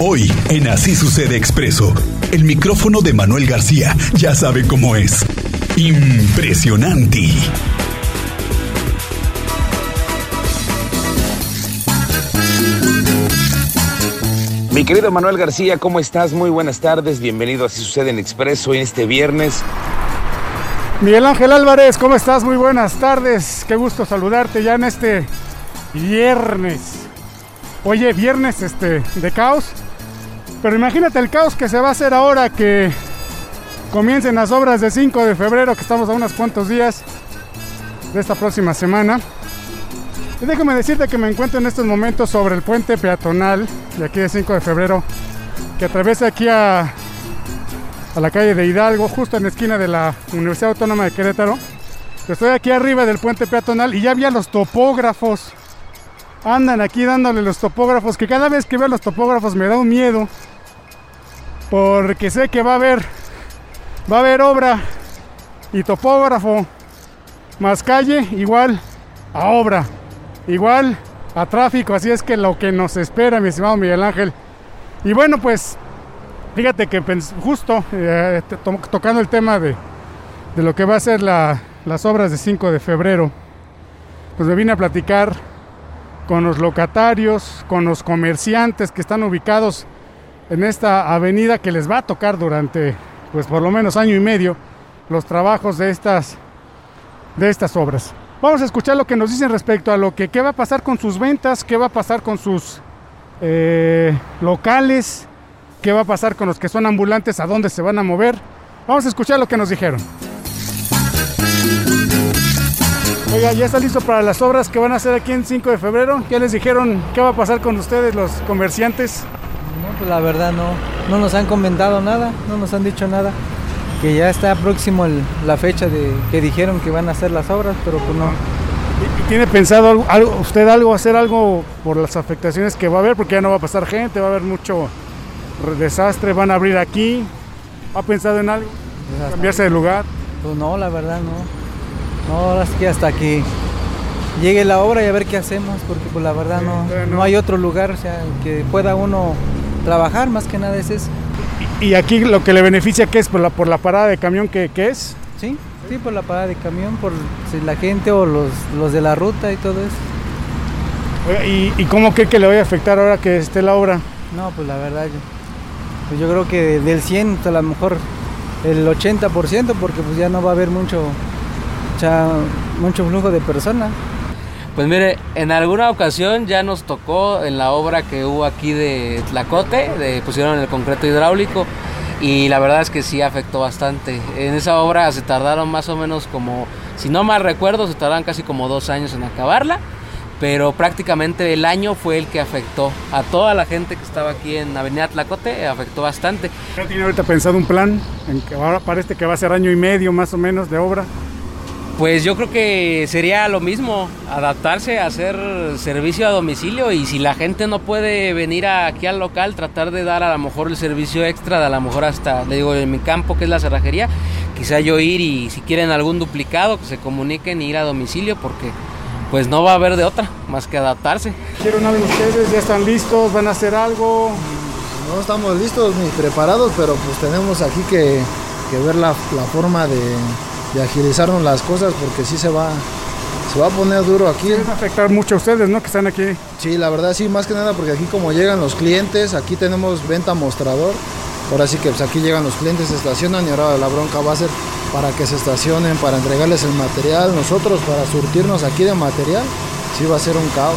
Hoy, en Así Sucede Expreso, el micrófono de Manuel García ya sabe cómo es. Impresionante. Mi querido Manuel García, ¿cómo estás? Muy buenas tardes, bienvenido a Así Sucede en Expreso en este viernes. Miguel Ángel Álvarez, ¿cómo estás? Muy buenas tardes, qué gusto saludarte ya en este viernes. Oye, viernes este, de caos, pero imagínate el caos que se va a hacer ahora que comiencen las obras de 5 de febrero, que estamos a unos cuantos días de esta próxima semana. Y déjame decirte que me encuentro en estos momentos sobre el puente peatonal de aquí de 5 de febrero, que atraviesa aquí a, a la calle de Hidalgo, justo en la esquina de la Universidad Autónoma de Querétaro. Estoy aquí arriba del puente peatonal y ya había los topógrafos. Andan aquí dándole los topógrafos, que cada vez que veo los topógrafos me da un miedo. Porque sé que va a haber, va a haber obra y topógrafo más calle igual a obra igual a tráfico, así es que lo que nos espera, mi estimado Miguel Ángel. Y bueno, pues fíjate que justo eh, to tocando el tema de, de, lo que va a ser la, las obras de 5 de febrero, pues me vine a platicar con los locatarios, con los comerciantes que están ubicados en esta avenida que les va a tocar durante, pues por lo menos año y medio, los trabajos de estas, de estas obras. Vamos a escuchar lo que nos dicen respecto a lo que qué va a pasar con sus ventas, qué va a pasar con sus eh, locales, qué va a pasar con los que son ambulantes, a dónde se van a mover. Vamos a escuchar lo que nos dijeron. Oiga, ¿ya está listo para las obras que van a hacer aquí en 5 de febrero? ¿Ya les dijeron qué va a pasar con ustedes, los comerciantes? No, pues la verdad no, no nos han comentado nada, no nos han dicho nada que ya está próximo el, la fecha de que dijeron que van a hacer las obras, pero pues no. ¿Tiene pensado algo, algo, usted algo hacer algo por las afectaciones que va a haber? Porque ya no va a pasar gente, va a haber mucho desastre, van a abrir aquí. ¿Ha pensado en algo? Pues ¿Cambiarse de lugar? Pues no, la verdad no. No, ahora sí que hasta que llegue la obra y a ver qué hacemos, porque pues la verdad no, no, hay otro lugar o sea, que pueda uno trabajar, más que nada es eso. ¿Y aquí lo que le beneficia qué es? ¿Por la, por la parada de camión que, que es? Sí, sí, por la parada de camión, por si la gente o los, los de la ruta y todo eso. ¿y, ¿Y cómo cree que le vaya a afectar ahora que esté la obra? No, pues la verdad, yo, pues yo creo que del 100 a lo mejor el 80%, porque pues ya no va a haber mucho, ya, mucho flujo de personas. Pues mire, en alguna ocasión ya nos tocó en la obra que hubo aquí de Tlacote, de, pusieron el concreto hidráulico y la verdad es que sí afectó bastante. En esa obra se tardaron más o menos como, si no mal recuerdo, se tardaron casi como dos años en acabarla, pero prácticamente el año fue el que afectó a toda la gente que estaba aquí en Avenida Tlacote, afectó bastante. ¿Ya tiene ahorita pensado un plan? En que ahora parece que va a ser año y medio más o menos de obra. Pues yo creo que sería lo mismo, adaptarse a hacer servicio a domicilio y si la gente no puede venir aquí al local, tratar de dar a lo mejor el servicio extra, de a lo mejor hasta, le digo, en mi campo que es la cerrajería, quizá yo ir y si quieren algún duplicado, que se comuniquen y ir a domicilio porque pues no va a haber de otra más que adaptarse. ¿Quieren algo ustedes? ¿Ya están listos? ¿Van a hacer algo? No estamos listos ni preparados, pero pues tenemos aquí que, que ver la, la forma de de agilizarnos las cosas porque sí se va se va a poner duro aquí. Va a afectar mucho a ustedes, ¿no? Que están aquí. Sí, la verdad sí, más que nada porque aquí como llegan los clientes, aquí tenemos venta mostrador. Ahora sí que pues aquí llegan los clientes, se estacionan y ahora la bronca va a ser para que se estacionen, para entregarles el material, nosotros para surtirnos aquí de material, sí va a ser un caos.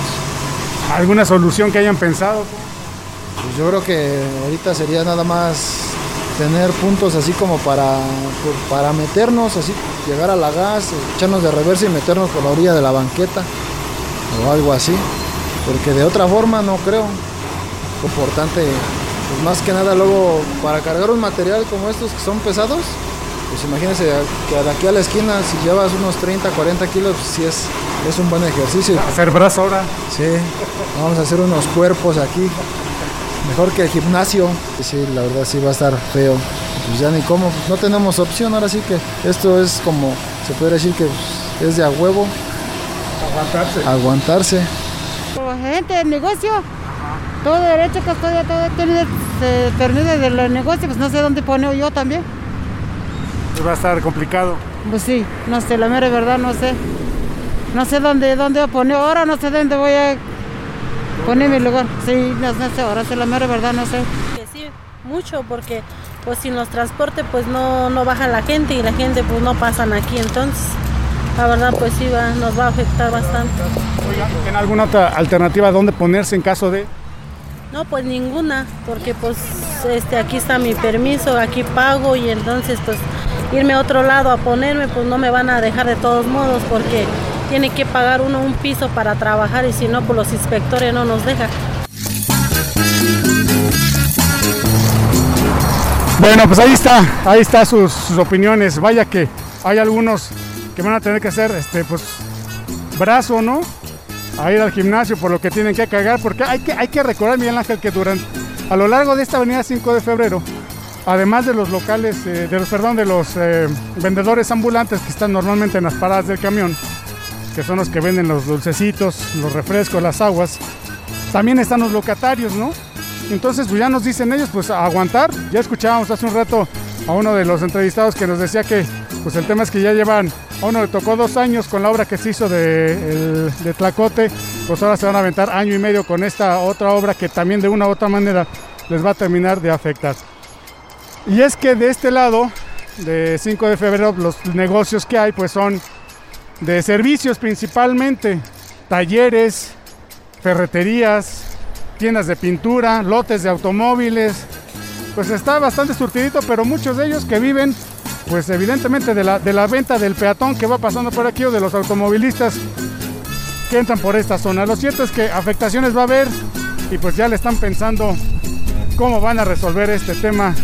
¿Alguna solución que hayan pensado? Pues yo creo que ahorita sería nada más tener puntos así como para, para meternos, así llegar a la gas, echarnos de reversa y meternos por la orilla de la banqueta o algo así, porque de otra forma no creo. Importante, pues más que nada luego para cargar un material como estos que son pesados, pues imagínense que de aquí a la esquina si llevas unos 30, 40 kilos, pues sí es, es un buen ejercicio. Hacer brazo ahora. Sí, vamos a hacer unos cuerpos aquí mejor que el gimnasio. Sí, la verdad sí va a estar feo. Pues ya ni cómo, no tenemos opción, ahora sí que esto es como, se puede decir que es de a huevo. Aguantarse. Aguantarse. Como gente de negocio, Todo derecho, custodia, todo tiene permiso del negocio, pues no sé dónde pone yo también. Pues va a estar complicado. Pues sí, no sé, la mera verdad no sé. No sé dónde, dónde poner ahora, no sé dónde voy a poner mi lugar. Sí, no, sé, ahora sé la mera verdad, no sé. Sí, mucho, porque pues sin los transportes pues no, no baja la gente y la gente pues no pasan aquí, entonces la verdad pues sí va, nos va a afectar bastante. ¿tiene alguna otra alternativa dónde ponerse en caso de...? No, pues ninguna, porque pues este aquí está mi permiso, aquí pago y entonces pues irme a otro lado a ponerme pues no me van a dejar de todos modos porque tiene que pagar uno un piso para trabajar y si no pues los inspectores no nos dejan. Bueno, pues ahí está, ahí está sus, opiniones. Vaya que hay algunos que van a tener que hacer este pues brazo, ¿no? a ir al gimnasio por lo que tienen que cargar, porque hay que, hay que recordar, Miguel Ángel, que durante, a lo largo de esta avenida 5 de febrero, además de los locales, eh, de los, perdón, de los eh, vendedores ambulantes que están normalmente en las paradas del camión, que son los que venden los dulcecitos, los refrescos, las aguas, también están los locatarios, ¿no? Entonces, pues ya nos dicen ellos, pues aguantar. Ya escuchábamos hace un rato a uno de los entrevistados que nos decía que, pues el tema es que ya llevan a uno le tocó dos años con la obra que se hizo de, de Tlacote, pues ahora se van a aventar año y medio con esta otra obra que también de una u otra manera les va a terminar de afectar. Y es que de este lado, de 5 de febrero, los negocios que hay pues son de servicios principalmente, talleres, ferreterías, tiendas de pintura, lotes de automóviles, pues está bastante surtidito, pero muchos de ellos que viven pues evidentemente de la, de la venta del peatón que va pasando por aquí o de los automovilistas que entran por esta zona. Lo cierto es que afectaciones va a haber y pues ya le están pensando cómo van a resolver este tema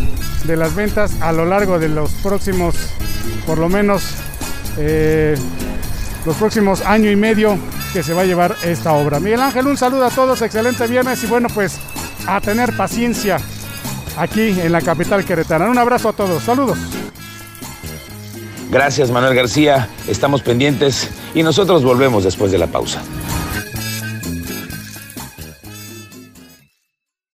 de las ventas a lo largo de los próximos, por lo menos, eh, los próximos año y medio que se va a llevar esta obra. Miguel Ángel, un saludo a todos, excelente viernes y bueno, pues a tener paciencia aquí en la capital queretana. Un abrazo a todos, saludos. Gracias Manuel García, estamos pendientes y nosotros volvemos después de la pausa.